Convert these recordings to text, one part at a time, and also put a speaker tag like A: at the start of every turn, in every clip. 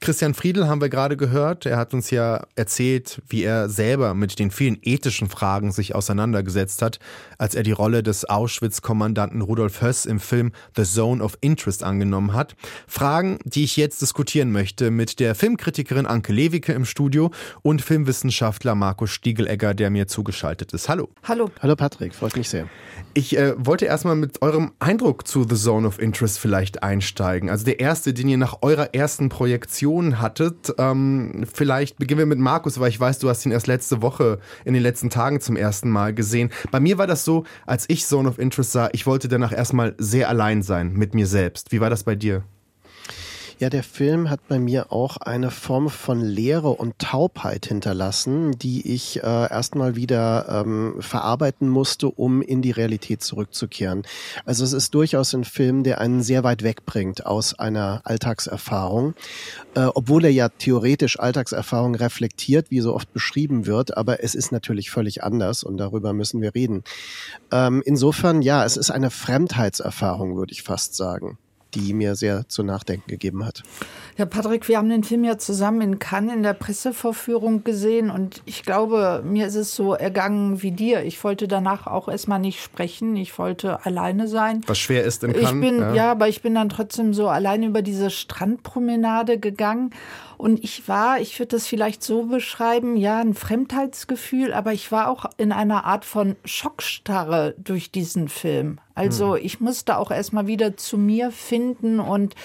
A: Christian Friedel haben wir gerade gehört. Er hat uns ja erzählt, wie er selber mit den vielen ethischen Fragen sich auseinandergesetzt hat, als er die Rolle des Auschwitz-Kommandanten Rudolf Höss im Film The Zone of Interest angenommen hat. Fragen, die ich jetzt diskutieren möchte mit der Filmkritikerin Anke Lewicke im Studio und Filmwissenschaftler Markus Stiegelegger, der mir zugeschaltet ist. Hallo.
B: Hallo. Hallo Patrick, freut mich sehr.
A: Ich äh, wollte erstmal mit eurem Eindruck zu The Zone of Interest vielleicht einsteigen. Also der erste, den ihr nach eurer ersten Projektion Reaktionen hattet. Ähm, vielleicht beginnen wir mit Markus, weil ich weiß, du hast ihn erst letzte Woche in den letzten Tagen zum ersten Mal gesehen. Bei mir war das so, als ich Zone of Interest sah, ich wollte danach erstmal sehr allein sein mit mir selbst. Wie war das bei dir?
B: Ja, der Film hat bei mir auch eine Form von Leere und Taubheit hinterlassen, die ich äh, erstmal wieder ähm, verarbeiten musste, um in die Realität zurückzukehren. Also es ist durchaus ein Film, der einen sehr weit wegbringt aus einer Alltagserfahrung, äh, obwohl er ja theoretisch Alltagserfahrung reflektiert, wie so oft beschrieben wird, aber es ist natürlich völlig anders und darüber müssen wir reden. Ähm, insofern, ja, es ist eine Fremdheitserfahrung, würde ich fast sagen die mir sehr zu nachdenken gegeben hat.
C: Ja, Patrick, wir haben den Film ja zusammen in Cannes in der Pressevorführung gesehen und ich glaube, mir ist es so ergangen wie dir. Ich wollte danach auch erstmal nicht sprechen. Ich wollte alleine sein.
A: Was schwer ist in Cannes.
C: Ich bin, ja. ja, aber ich bin dann trotzdem so alleine über diese Strandpromenade gegangen und ich war, ich würde das vielleicht so beschreiben, ja, ein Fremdheitsgefühl, aber ich war auch in einer Art von Schockstarre durch diesen Film. Also hm. ich musste auch erstmal wieder zu mir finden und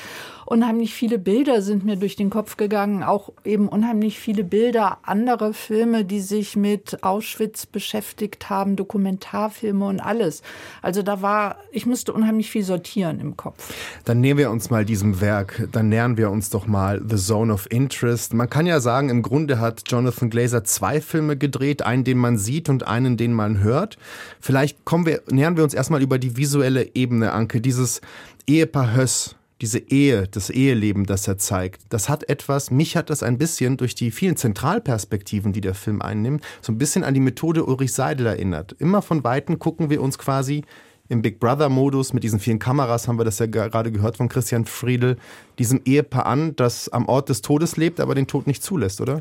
C: unheimlich viele Bilder sind mir durch den Kopf gegangen, auch eben unheimlich viele Bilder, andere Filme, die sich mit Auschwitz beschäftigt haben, Dokumentarfilme und alles. Also da war, ich musste unheimlich viel sortieren im Kopf.
A: Dann nehmen wir uns mal diesem Werk, dann nähern wir uns doch mal The Zone of Interest. Man kann ja sagen, im Grunde hat Jonathan Glazer zwei Filme gedreht, einen, den man sieht und einen, den man hört. Vielleicht kommen wir, nähern wir uns erstmal über die visuelle Ebene, Anke, dieses Ehepaar Höss diese Ehe, das Eheleben, das er zeigt, das hat etwas, mich hat das ein bisschen durch die vielen Zentralperspektiven, die der Film einnimmt, so ein bisschen an die Methode Ulrich Seidel erinnert. Immer von Weitem gucken wir uns quasi im Big Brother-Modus mit diesen vielen Kameras, haben wir das ja gerade gehört von Christian Friedel, diesem Ehepaar an, das am Ort des Todes lebt, aber den Tod nicht zulässt, oder?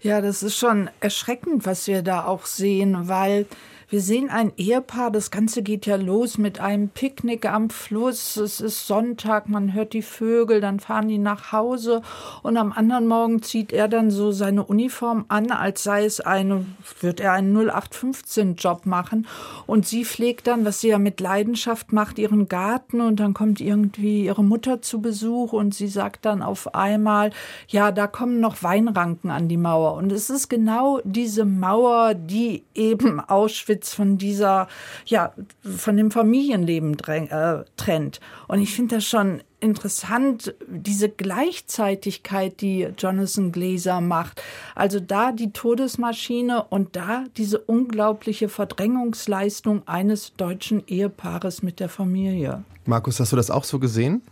C: Ja, das ist schon erschreckend, was wir da auch sehen, weil wir sehen ein Ehepaar, das Ganze geht ja los mit einem Picknick am Fluss. Es ist Sonntag, man hört die Vögel, dann fahren die nach Hause und am anderen Morgen zieht er dann so seine Uniform an, als sei es eine, wird er einen 0815-Job machen. Und sie pflegt dann, was sie ja mit Leidenschaft macht, ihren Garten und dann kommt irgendwie ihre Mutter zu Besuch und sie sagt dann auf einmal, ja, da kommen noch Weinranken an die Mauer. Und es ist genau diese Mauer, die eben Auschwitz jetzt von dieser, ja, von dem Familienleben äh, trennt. Und ich finde das schon interessant, diese Gleichzeitigkeit, die Jonathan Glazer macht. Also da die Todesmaschine und da diese unglaubliche Verdrängungsleistung eines deutschen Ehepaares mit der Familie.
A: Markus, hast du das auch so gesehen?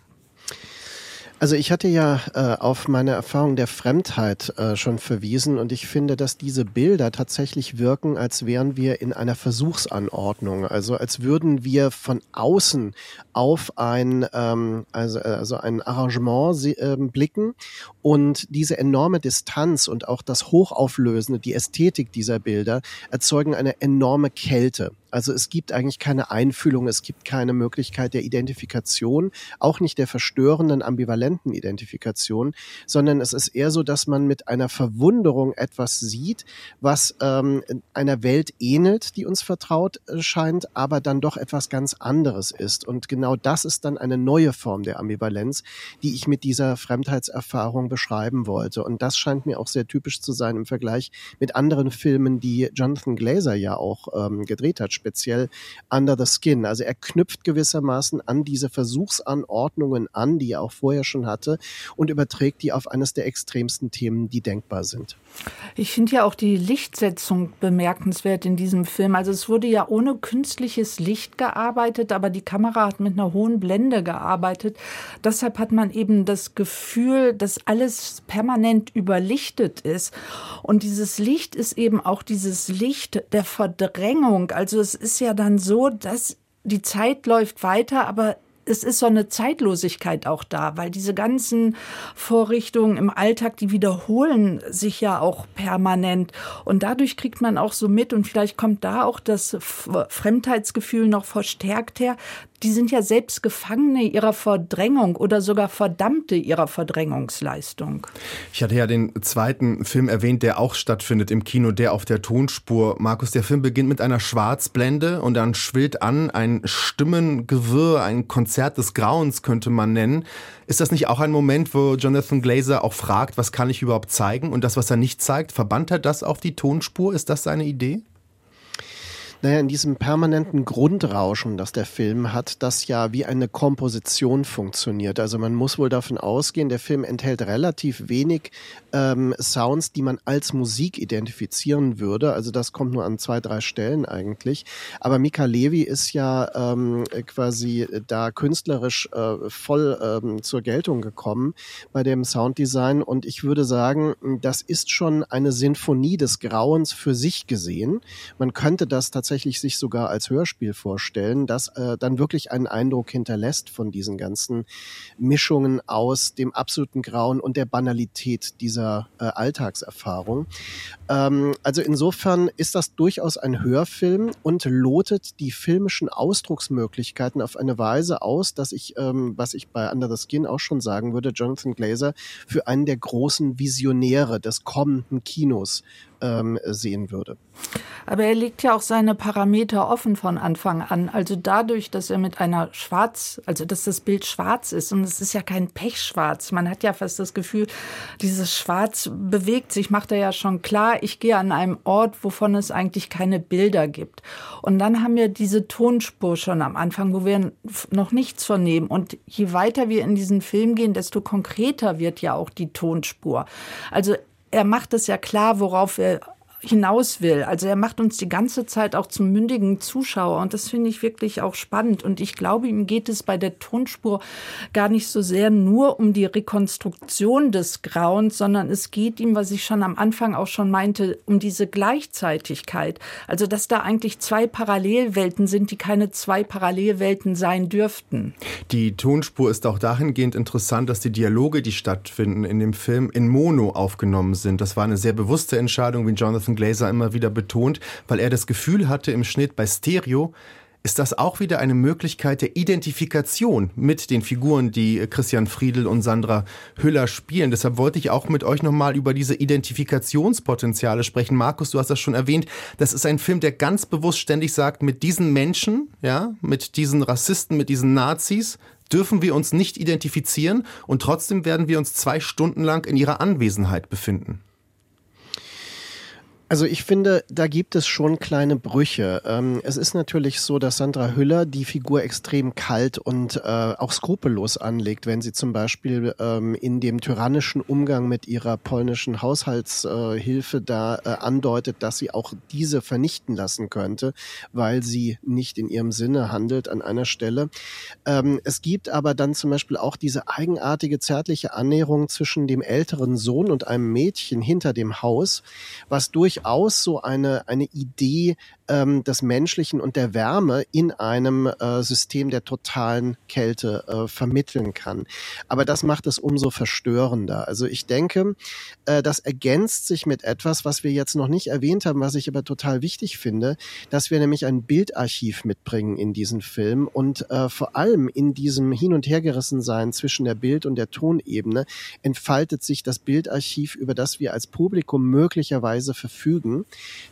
B: Also ich hatte ja äh, auf meine Erfahrung der Fremdheit äh, schon verwiesen und ich finde, dass diese Bilder tatsächlich wirken, als wären wir in einer Versuchsanordnung, also als würden wir von außen auf ein ähm, also, also ein Arrangement äh, blicken und diese enorme Distanz und auch das Hochauflösende, die Ästhetik dieser Bilder erzeugen eine enorme Kälte. Also es gibt eigentlich keine Einfühlung, es gibt keine Möglichkeit der Identifikation, auch nicht der verstörenden, ambivalenten Identifikation, sondern es ist eher so, dass man mit einer Verwunderung etwas sieht, was ähm, einer Welt ähnelt, die uns vertraut äh, scheint, aber dann doch etwas ganz anderes ist. Und genau das ist dann eine neue Form der Ambivalenz, die ich mit dieser Fremdheitserfahrung beschreiben wollte. Und das scheint mir auch sehr typisch zu sein im Vergleich mit anderen Filmen, die Jonathan Glazer ja auch ähm, gedreht hat speziell Under the Skin. Also er knüpft gewissermaßen an diese Versuchsanordnungen an, die er auch vorher schon hatte, und überträgt die auf eines der extremsten Themen, die denkbar sind.
C: Ich finde ja auch die Lichtsetzung bemerkenswert in diesem Film. Also es wurde ja ohne künstliches Licht gearbeitet, aber die Kamera hat mit einer hohen Blende gearbeitet. Deshalb hat man eben das Gefühl, dass alles permanent überlichtet ist. Und dieses Licht ist eben auch dieses Licht der Verdrängung. Also es ist ja dann so, dass die Zeit läuft weiter, aber es ist so eine Zeitlosigkeit auch da, weil diese ganzen Vorrichtungen im Alltag, die wiederholen sich ja auch permanent. Und dadurch kriegt man auch so mit und vielleicht kommt da auch das Fremdheitsgefühl noch verstärkt her, die sind ja selbst Gefangene ihrer Verdrängung oder sogar Verdammte ihrer Verdrängungsleistung.
A: Ich hatte ja den zweiten Film erwähnt, der auch stattfindet im Kino, der auf der Tonspur. Markus, der Film beginnt mit einer Schwarzblende und dann schwillt an ein Stimmengewirr, ein Konzert des Grauens könnte man nennen. Ist das nicht auch ein Moment, wo Jonathan Glazer auch fragt, was kann ich überhaupt zeigen? Und das, was er nicht zeigt, verbannt er das auf die Tonspur? Ist das seine Idee?
B: Naja, in diesem permanenten Grundrauschen, das der Film hat, das ja wie eine Komposition funktioniert. Also man muss wohl davon ausgehen, der Film enthält relativ wenig ähm, Sounds, die man als Musik identifizieren würde. Also das kommt nur an zwei, drei Stellen eigentlich. Aber Mika Levi ist ja ähm, quasi da künstlerisch äh, voll ähm, zur Geltung gekommen bei dem Sounddesign. Und ich würde sagen, das ist schon eine Sinfonie des Grauens für sich gesehen. Man könnte das tatsächlich tatsächlich sich sogar als Hörspiel vorstellen, das äh, dann wirklich einen Eindruck hinterlässt von diesen ganzen Mischungen aus dem absoluten Grauen und der Banalität dieser äh, Alltagserfahrung. Ähm, also insofern ist das durchaus ein Hörfilm und lotet die filmischen Ausdrucksmöglichkeiten auf eine Weise aus, dass ich, ähm, was ich bei Under the Skin auch schon sagen würde, Jonathan Glazer für einen der großen Visionäre des kommenden Kinos ähm, sehen würde.
C: Aber er legt ja auch seine Parameter offen von Anfang an. Also dadurch, dass er mit einer Schwarz, also dass das Bild schwarz ist und es ist ja kein Pechschwarz. Man hat ja fast das Gefühl, dieses Schwarz bewegt sich, macht er ja schon klar. Ich gehe an einem Ort, wovon es eigentlich keine Bilder gibt. Und dann haben wir diese Tonspur schon am Anfang, wo wir noch nichts vernehmen. Und je weiter wir in diesen Film gehen, desto konkreter wird ja auch die Tonspur. Also er macht es ja klar, worauf er hinaus will. Also er macht uns die ganze Zeit auch zum mündigen Zuschauer und das finde ich wirklich auch spannend. Und ich glaube, ihm geht es bei der Tonspur gar nicht so sehr nur um die Rekonstruktion des Grauens, sondern es geht ihm, was ich schon am Anfang auch schon meinte, um diese Gleichzeitigkeit. Also dass da eigentlich zwei Parallelwelten sind, die keine zwei Parallelwelten sein dürften.
A: Die Tonspur ist auch dahingehend interessant, dass die Dialoge, die stattfinden in dem Film, in Mono aufgenommen sind. Das war eine sehr bewusste Entscheidung, wie Jonathan Jonathan Glazer immer wieder betont, weil er das Gefühl hatte im Schnitt bei Stereo, ist das auch wieder eine Möglichkeit der Identifikation mit den Figuren, die Christian Friedel und Sandra Hüller spielen. Deshalb wollte ich auch mit euch nochmal über diese Identifikationspotenziale sprechen. Markus, du hast das schon erwähnt. Das ist ein Film, der ganz bewusst ständig sagt, mit diesen Menschen, ja, mit diesen Rassisten, mit diesen Nazis, dürfen wir uns nicht identifizieren und trotzdem werden wir uns zwei Stunden lang in ihrer Anwesenheit befinden.
B: Also ich finde, da gibt es schon kleine Brüche. Ähm, es ist natürlich so, dass Sandra Hüller die Figur extrem kalt und äh, auch skrupellos anlegt, wenn sie zum Beispiel ähm, in dem tyrannischen Umgang mit ihrer polnischen Haushaltshilfe da äh, andeutet, dass sie auch diese vernichten lassen könnte, weil sie nicht in ihrem Sinne handelt an einer Stelle. Ähm, es gibt aber dann zum Beispiel auch diese eigenartige zärtliche Annäherung zwischen dem älteren Sohn und einem Mädchen hinter dem Haus, was durch durchaus so eine, eine Idee ähm, des Menschlichen und der Wärme in einem äh, System der totalen Kälte äh, vermitteln kann. Aber das macht es umso verstörender. Also ich denke, äh, das ergänzt sich mit etwas, was wir jetzt noch nicht erwähnt haben, was ich aber total wichtig finde, dass wir nämlich ein Bildarchiv mitbringen in diesen Film und äh, vor allem in diesem Hin- und Hergerissensein zwischen der Bild- und der Tonebene entfaltet sich das Bildarchiv, über das wir als Publikum möglicherweise verfügen,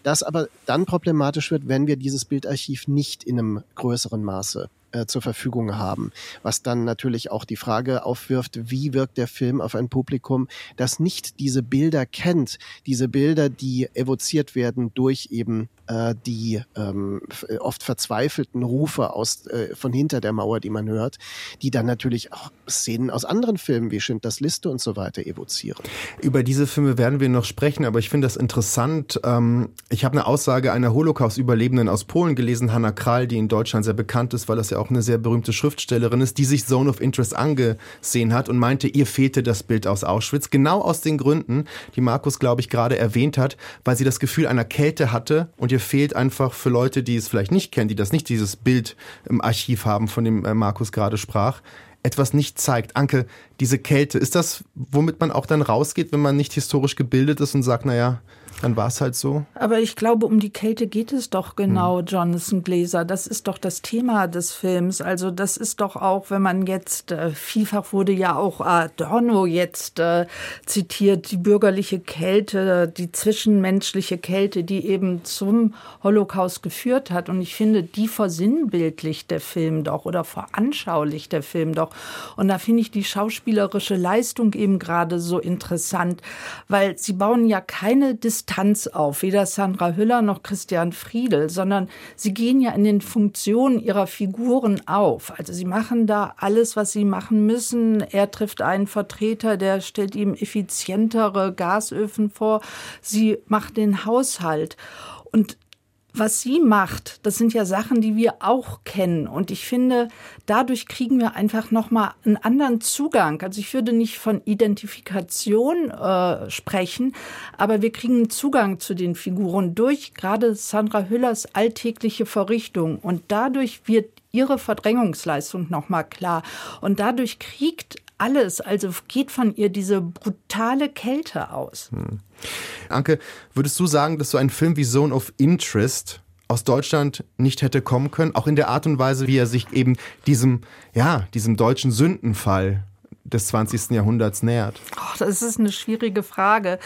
B: das aber dann problematisch wird, wenn wir dieses Bildarchiv nicht in einem größeren Maße äh, zur Verfügung haben. Was dann natürlich auch die Frage aufwirft, wie wirkt der Film auf ein Publikum, das nicht diese Bilder kennt, diese Bilder, die evoziert werden durch eben äh, die ähm, oft verzweifelten Rufe aus, äh, von hinter der Mauer, die man hört, die dann natürlich auch Szenen aus anderen Filmen wie Schindlers Liste und so weiter evozieren.
A: Über diese Filme werden wir noch sprechen, aber ich finde das interessant. Ähm, ich habe eine Aussage einer Holocaust-Überlebenden aus Polen gelesen, Hanna Kral, die in Deutschland sehr bekannt ist, weil das ja auch eine sehr berühmte Schriftstellerin ist, die sich Zone of Interest angesehen hat und meinte, ihr fehlte das Bild aus Auschwitz. Genau aus den Gründen, die Markus, glaube ich, gerade erwähnt hat, weil sie das Gefühl einer Kälte hatte und ihr fehlt einfach für Leute, die es vielleicht nicht kennen, die das nicht dieses Bild im Archiv haben, von dem äh, Markus gerade sprach, etwas nicht zeigt. Anke, diese Kälte, ist das, womit man auch dann rausgeht, wenn man nicht historisch gebildet ist und sagt, naja, dann war es halt so.
C: Aber ich glaube, um die Kälte geht es doch genau, hm. Jonathan Glaser. Das ist doch das Thema des Films. Also das ist doch auch, wenn man jetzt, äh, vielfach wurde ja auch Adorno jetzt äh, zitiert, die bürgerliche Kälte, die zwischenmenschliche Kälte, die eben zum Holocaust geführt hat. Und ich finde, die versinnbildlicht der Film doch oder veranschaulicht der Film doch. Und da finde ich die schauspielerische Leistung eben gerade so interessant, weil sie bauen ja keine Distanz Distanz auf, weder Sandra Hüller noch Christian Friedel, sondern sie gehen ja in den Funktionen ihrer Figuren auf. Also sie machen da alles, was sie machen müssen. Er trifft einen Vertreter, der stellt ihm effizientere Gasöfen vor. Sie macht den Haushalt. Und was sie macht, das sind ja Sachen, die wir auch kennen. Und ich finde, dadurch kriegen wir einfach nochmal einen anderen Zugang. Also ich würde nicht von Identifikation äh, sprechen, aber wir kriegen einen Zugang zu den Figuren durch gerade Sandra Hüllers alltägliche Verrichtung. Und dadurch wird ihre Verdrängungsleistung nochmal klar. Und dadurch kriegt alles, also geht von ihr diese brutale Kälte aus. Hm.
A: Anke, würdest du sagen, dass so ein Film wie Zone of Interest aus Deutschland nicht hätte kommen können, auch in der Art und Weise, wie er sich eben diesem, ja, diesem deutschen Sündenfall des 20. Jahrhunderts nähert?
C: Oh, das ist eine schwierige Frage.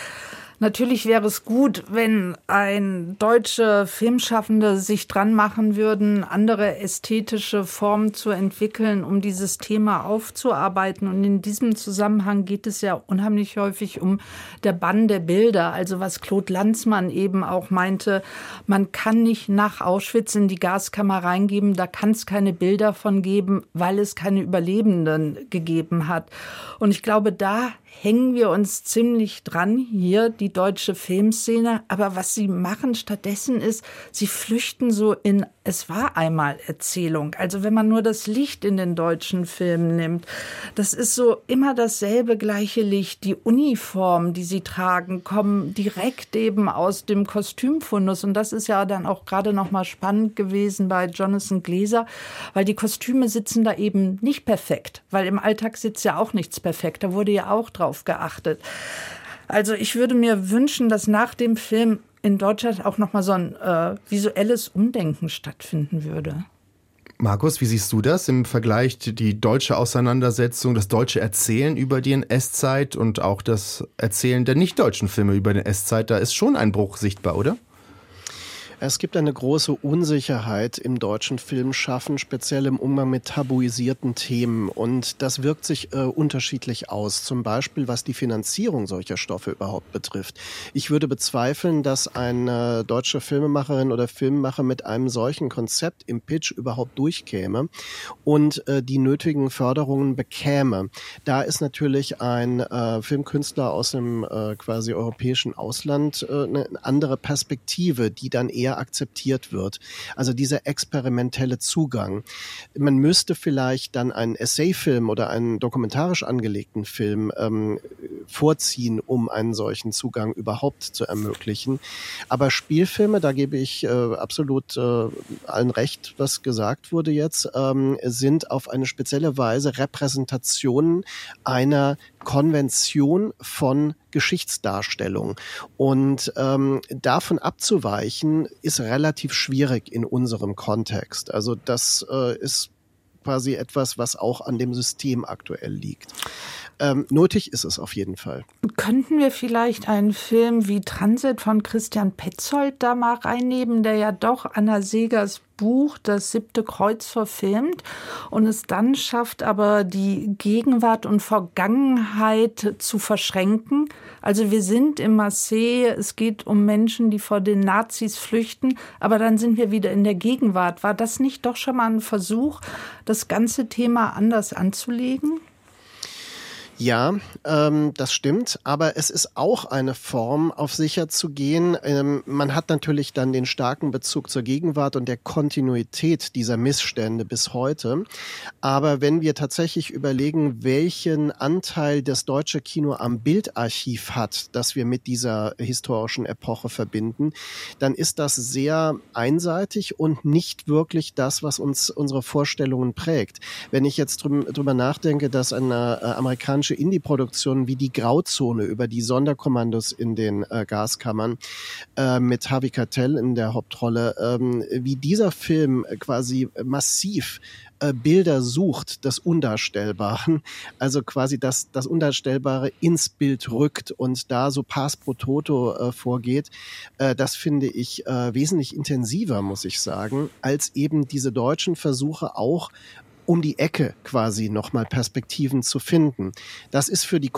C: Natürlich wäre es gut, wenn ein deutsche Filmschaffende sich dran machen würden, andere ästhetische Formen zu entwickeln, um dieses Thema aufzuarbeiten. Und in diesem Zusammenhang geht es ja unheimlich häufig um der Bann der Bilder. Also was Claude Lanzmann eben auch meinte, man kann nicht nach Auschwitz in die Gaskammer reingeben, da kann es keine Bilder von geben, weil es keine Überlebenden gegeben hat. Und ich glaube, da hängen wir uns ziemlich dran hier, die deutsche Filmszene. Aber was sie machen stattdessen ist, sie flüchten so in Es war einmal Erzählung. Also wenn man nur das Licht in den deutschen Filmen nimmt, das ist so immer dasselbe gleiche Licht. Die Uniformen, die sie tragen, kommen direkt eben aus dem Kostümfundus. Und das ist ja dann auch gerade noch mal spannend gewesen bei Jonathan Gläser, weil die Kostüme sitzen da eben nicht perfekt, weil im Alltag sitzt ja auch nichts perfekt. Da wurde ja auch drauf drauf geachtet. Also ich würde mir wünschen, dass nach dem Film in Deutschland auch noch mal so ein äh, visuelles Umdenken stattfinden würde.
A: Markus, wie siehst du das im Vergleich die deutsche Auseinandersetzung, das deutsche Erzählen über die NS-Zeit und auch das Erzählen der nicht-deutschen Filme über die NS-Zeit? Da ist schon ein Bruch sichtbar, oder?
B: Es gibt eine große Unsicherheit im deutschen Filmschaffen, speziell im Umgang mit tabuisierten Themen. Und das wirkt sich äh, unterschiedlich aus. Zum Beispiel, was die Finanzierung solcher Stoffe überhaupt betrifft. Ich würde bezweifeln, dass eine deutsche Filmemacherin oder Filmemacher mit einem solchen Konzept im Pitch überhaupt durchkäme und äh, die nötigen Förderungen bekäme. Da ist natürlich ein äh, Filmkünstler aus dem äh, quasi europäischen Ausland äh, eine andere Perspektive, die dann eher eher akzeptiert wird. Also dieser experimentelle Zugang. Man müsste vielleicht dann einen Essayfilm oder einen dokumentarisch angelegten Film ähm, vorziehen, um einen solchen Zugang überhaupt zu ermöglichen. Aber Spielfilme, da gebe ich äh, absolut äh, allen recht, was gesagt wurde jetzt, ähm, sind auf eine spezielle Weise Repräsentationen einer Konvention von Geschichtsdarstellung. Und ähm, davon abzuweichen, ist relativ schwierig in unserem Kontext. Also das äh, ist quasi etwas, was auch an dem System aktuell liegt. Ähm, nötig ist es auf jeden Fall.
C: Könnten wir vielleicht einen Film wie Transit von Christian Petzold da mal reinnehmen, der ja doch Anna Segers Buch Das siebte Kreuz verfilmt und es dann schafft, aber die Gegenwart und Vergangenheit zu verschränken. Also wir sind im Marseille, es geht um Menschen, die vor den Nazis flüchten, aber dann sind wir wieder in der Gegenwart. War das nicht doch schon mal ein Versuch, das ganze Thema anders anzulegen?
B: Ja, ähm, das stimmt, aber es ist auch eine Form, auf sicher zu gehen. Ähm, man hat natürlich dann den starken Bezug zur Gegenwart und der Kontinuität dieser Missstände bis heute. Aber wenn wir tatsächlich überlegen, welchen Anteil das deutsche Kino am Bildarchiv hat, das wir mit dieser historischen Epoche verbinden, dann ist das sehr einseitig und nicht wirklich das, was uns unsere Vorstellungen prägt. Wenn ich jetzt drüber nachdenke, dass eine äh, amerikanische amerikanische Indie-Produktionen wie die Grauzone über die Sonderkommandos in den äh, Gaskammern äh, mit Harvey Keitel in der Hauptrolle, ähm, wie dieser Film quasi massiv äh, Bilder sucht des Undarstellbaren, also quasi das, das Undarstellbare ins Bild rückt und da so Pass pro Toto äh, vorgeht, äh, das finde ich äh, wesentlich intensiver, muss ich sagen, als eben diese deutschen Versuche auch um die Ecke quasi nochmal Perspektiven zu finden. Das ist für die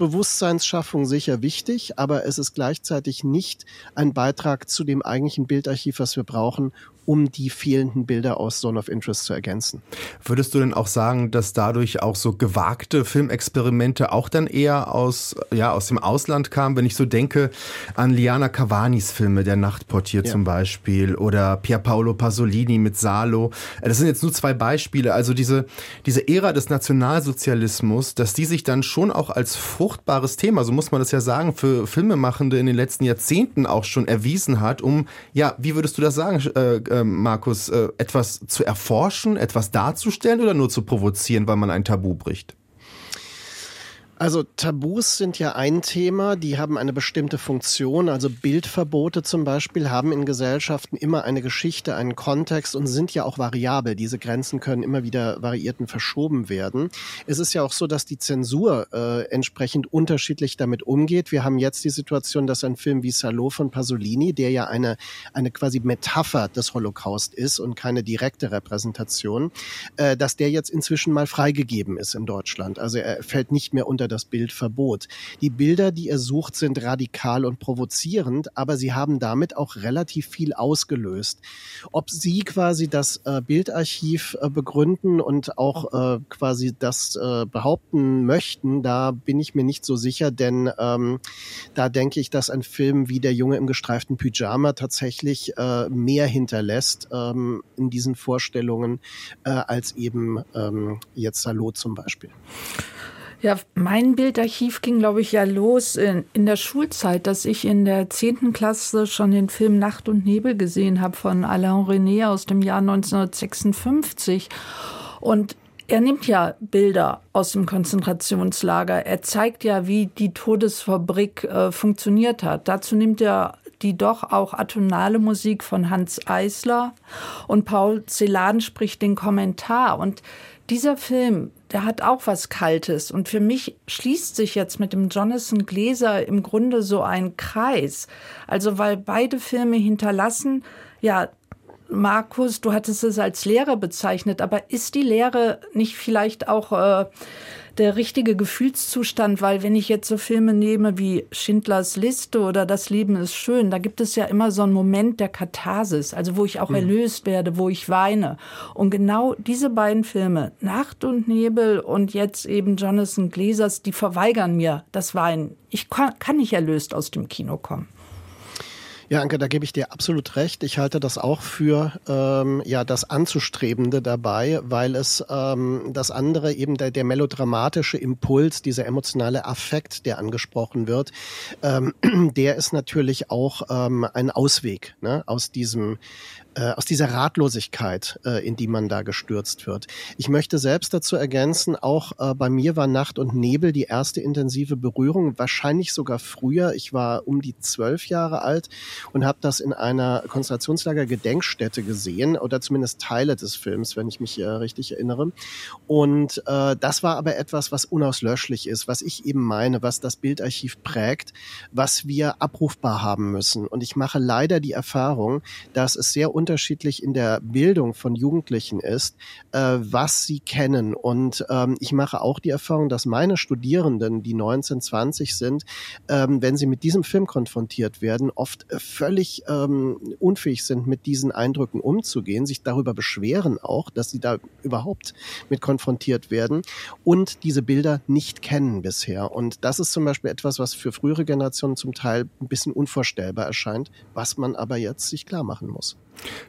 B: Kontinuitätsbewusstseinsschaffung sicher wichtig, aber es ist gleichzeitig nicht ein Beitrag zu dem eigentlichen Bildarchiv, was wir brauchen, um die fehlenden Bilder aus Zone of Interest zu ergänzen.
A: Würdest du denn auch sagen, dass dadurch auch so gewagte Filmexperimente auch dann eher aus, ja, aus dem Ausland kamen? Wenn ich so denke an Liana Cavanis Filme, Der Nachtportier ja. zum Beispiel, oder Pier Paolo Pasolini mit Salo. Das sind jetzt nur zwei Beispiele. Also diese, diese Ära des Nationalsozialismus, dass die sich dann schon auch als fruchtbares Thema, so muss man das ja sagen, für Filmemachende in den letzten Jahrzehnten auch schon erwiesen hat, um, ja, wie würdest du das sagen, äh, äh Markus, äh, etwas zu erforschen, etwas darzustellen oder nur zu provozieren, weil man ein Tabu bricht?
B: Also Tabus sind ja ein Thema, die haben eine bestimmte Funktion. Also Bildverbote zum Beispiel haben in Gesellschaften immer eine Geschichte, einen Kontext und sind ja auch variabel. Diese Grenzen können immer wieder variiert und verschoben werden. Es ist ja auch so, dass die Zensur äh, entsprechend unterschiedlich damit umgeht. Wir haben jetzt die Situation, dass ein Film wie Salo von Pasolini, der ja eine, eine quasi Metapher des Holocaust ist und keine direkte Repräsentation, äh, dass der jetzt inzwischen mal freigegeben ist in Deutschland. Also er fällt nicht mehr unter das Bildverbot. Die Bilder, die er sucht, sind radikal und provozierend, aber sie haben damit auch relativ viel ausgelöst. Ob Sie quasi das äh, Bildarchiv äh, begründen und auch äh, quasi das äh, behaupten möchten, da bin ich mir nicht so sicher, denn ähm, da denke ich, dass ein Film wie Der Junge im gestreiften Pyjama tatsächlich äh, mehr hinterlässt ähm, in diesen Vorstellungen äh, als eben ähm, jetzt Salot zum Beispiel.
C: Ja, mein Bildarchiv ging, glaube ich, ja los in, in der Schulzeit, dass ich in der zehnten Klasse schon den Film Nacht und Nebel gesehen habe von Alain René aus dem Jahr 1956. Und er nimmt ja Bilder aus dem Konzentrationslager. Er zeigt ja, wie die Todesfabrik äh, funktioniert hat. Dazu nimmt er die doch auch atonale Musik von Hans Eisler und Paul Celan spricht den Kommentar. Und dieser Film, der hat auch was Kaltes. Und für mich schließt sich jetzt mit dem Jonathan Gläser im Grunde so ein Kreis. Also, weil beide Filme hinterlassen, ja, Markus, du hattest es als Lehre bezeichnet, aber ist die Lehre nicht vielleicht auch äh, der richtige Gefühlszustand, weil wenn ich jetzt so Filme nehme wie Schindlers Liste oder Das Leben ist schön, da gibt es ja immer so einen Moment der Katharsis, also wo ich auch mhm. erlöst werde, wo ich weine. Und genau diese beiden Filme, Nacht und Nebel und jetzt eben Jonathan Gläsers, die verweigern mir das Weinen. Ich kann, kann nicht erlöst aus dem Kino kommen.
B: Ja, Anke, da gebe ich dir absolut recht. Ich halte das auch für ähm, ja das Anzustrebende dabei, weil es ähm, das andere eben der, der melodramatische Impuls, dieser emotionale Affekt, der angesprochen wird, ähm, der ist natürlich auch ähm, ein Ausweg ne, aus diesem äh, aus dieser Ratlosigkeit, äh, in die man da gestürzt wird. Ich möchte selbst dazu ergänzen, auch äh, bei mir war Nacht und Nebel die erste intensive Berührung, wahrscheinlich sogar früher. Ich war um die zwölf Jahre alt und habe das in einer Konzentrationslager-Gedenkstätte gesehen oder zumindest Teile des Films, wenn ich mich äh, richtig erinnere. Und äh, das war aber etwas, was unauslöschlich ist, was ich eben meine, was das Bildarchiv prägt, was wir abrufbar haben müssen. Und ich mache leider die Erfahrung, dass es sehr unterschiedlich in der Bildung von Jugendlichen ist, äh, was sie kennen. Und ähm, ich mache auch die Erfahrung, dass meine Studierenden, die 19, 20 sind, ähm, wenn sie mit diesem Film konfrontiert werden, oft äh, völlig ähm, unfähig sind, mit diesen Eindrücken umzugehen, sich darüber beschweren auch, dass sie da überhaupt mit konfrontiert werden und diese Bilder nicht kennen bisher. Und das ist zum Beispiel etwas, was für frühere Generationen zum Teil ein bisschen unvorstellbar erscheint, was man aber jetzt sich klar machen muss.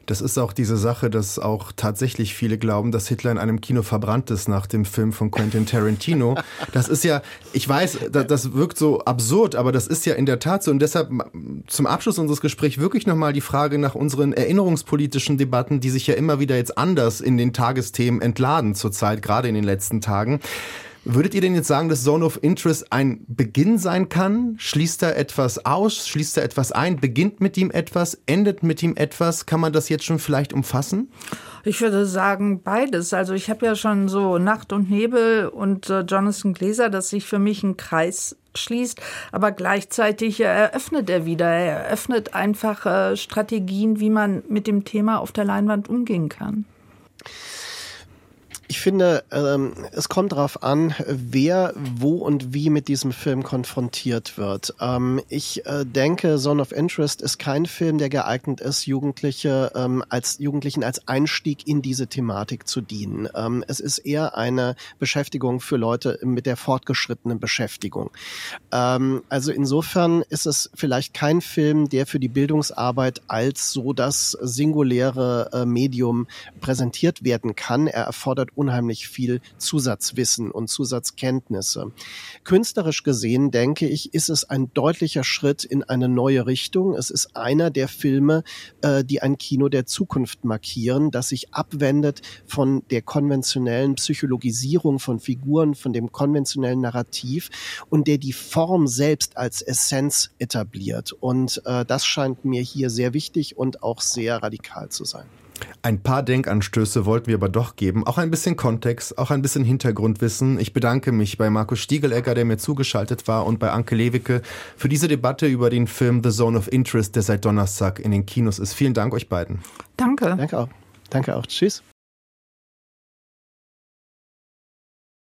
A: Das ist auch diese Sache, dass auch tatsächlich viele glauben, dass Hitler in einem Kino verbrannt ist nach dem Film von Quentin Tarantino. Das ist ja, ich weiß, das wirkt so absurd, aber das ist ja in der Tat so. Und deshalb zum Abschluss unseres Gesprächs wirklich nochmal die Frage nach unseren erinnerungspolitischen Debatten, die sich ja immer wieder jetzt anders in den Tagesthemen entladen zurzeit, gerade in den letzten Tagen. Würdet ihr denn jetzt sagen, dass Zone of Interest ein Beginn sein kann? Schließt da etwas aus? Schließt da etwas ein? Beginnt mit ihm etwas? Endet mit ihm etwas? Kann man das jetzt schon vielleicht umfassen?
C: Ich würde sagen beides. Also ich habe ja schon so Nacht und Nebel und äh, Jonathan Gläser, dass sich für mich ein Kreis schließt, aber gleichzeitig eröffnet er wieder. Er eröffnet einfach äh, Strategien, wie man mit dem Thema auf der Leinwand umgehen kann.
B: Ich finde, ähm, es kommt darauf an, wer wo und wie mit diesem Film konfrontiert wird. Ähm, ich äh, denke, Zone of Interest ist kein Film, der geeignet ist, Jugendliche ähm, als Jugendlichen als Einstieg in diese Thematik zu dienen. Ähm, es ist eher eine Beschäftigung für Leute mit der fortgeschrittenen Beschäftigung. Ähm, also insofern ist es vielleicht kein Film, der für die Bildungsarbeit als so das singuläre äh, Medium präsentiert werden kann. Er erfordert unheimlich viel Zusatzwissen und Zusatzkenntnisse. Künstlerisch gesehen, denke ich, ist es ein deutlicher Schritt in eine neue Richtung. Es ist einer der Filme, äh, die ein Kino der Zukunft markieren, das sich abwendet von der konventionellen Psychologisierung von Figuren, von dem konventionellen Narrativ und der die Form selbst als Essenz etabliert. Und äh, das scheint mir hier sehr wichtig und auch sehr radikal zu sein.
A: Ein paar Denkanstöße wollten wir aber doch geben. Auch ein bisschen Kontext, auch ein bisschen Hintergrundwissen. Ich bedanke mich bei Markus Stiegelegger, der mir zugeschaltet war, und bei Anke Lewicke für diese Debatte über den Film The Zone of Interest, der seit Donnerstag in den Kinos ist. Vielen Dank euch beiden.
C: Danke.
B: Danke auch. Danke auch. Tschüss.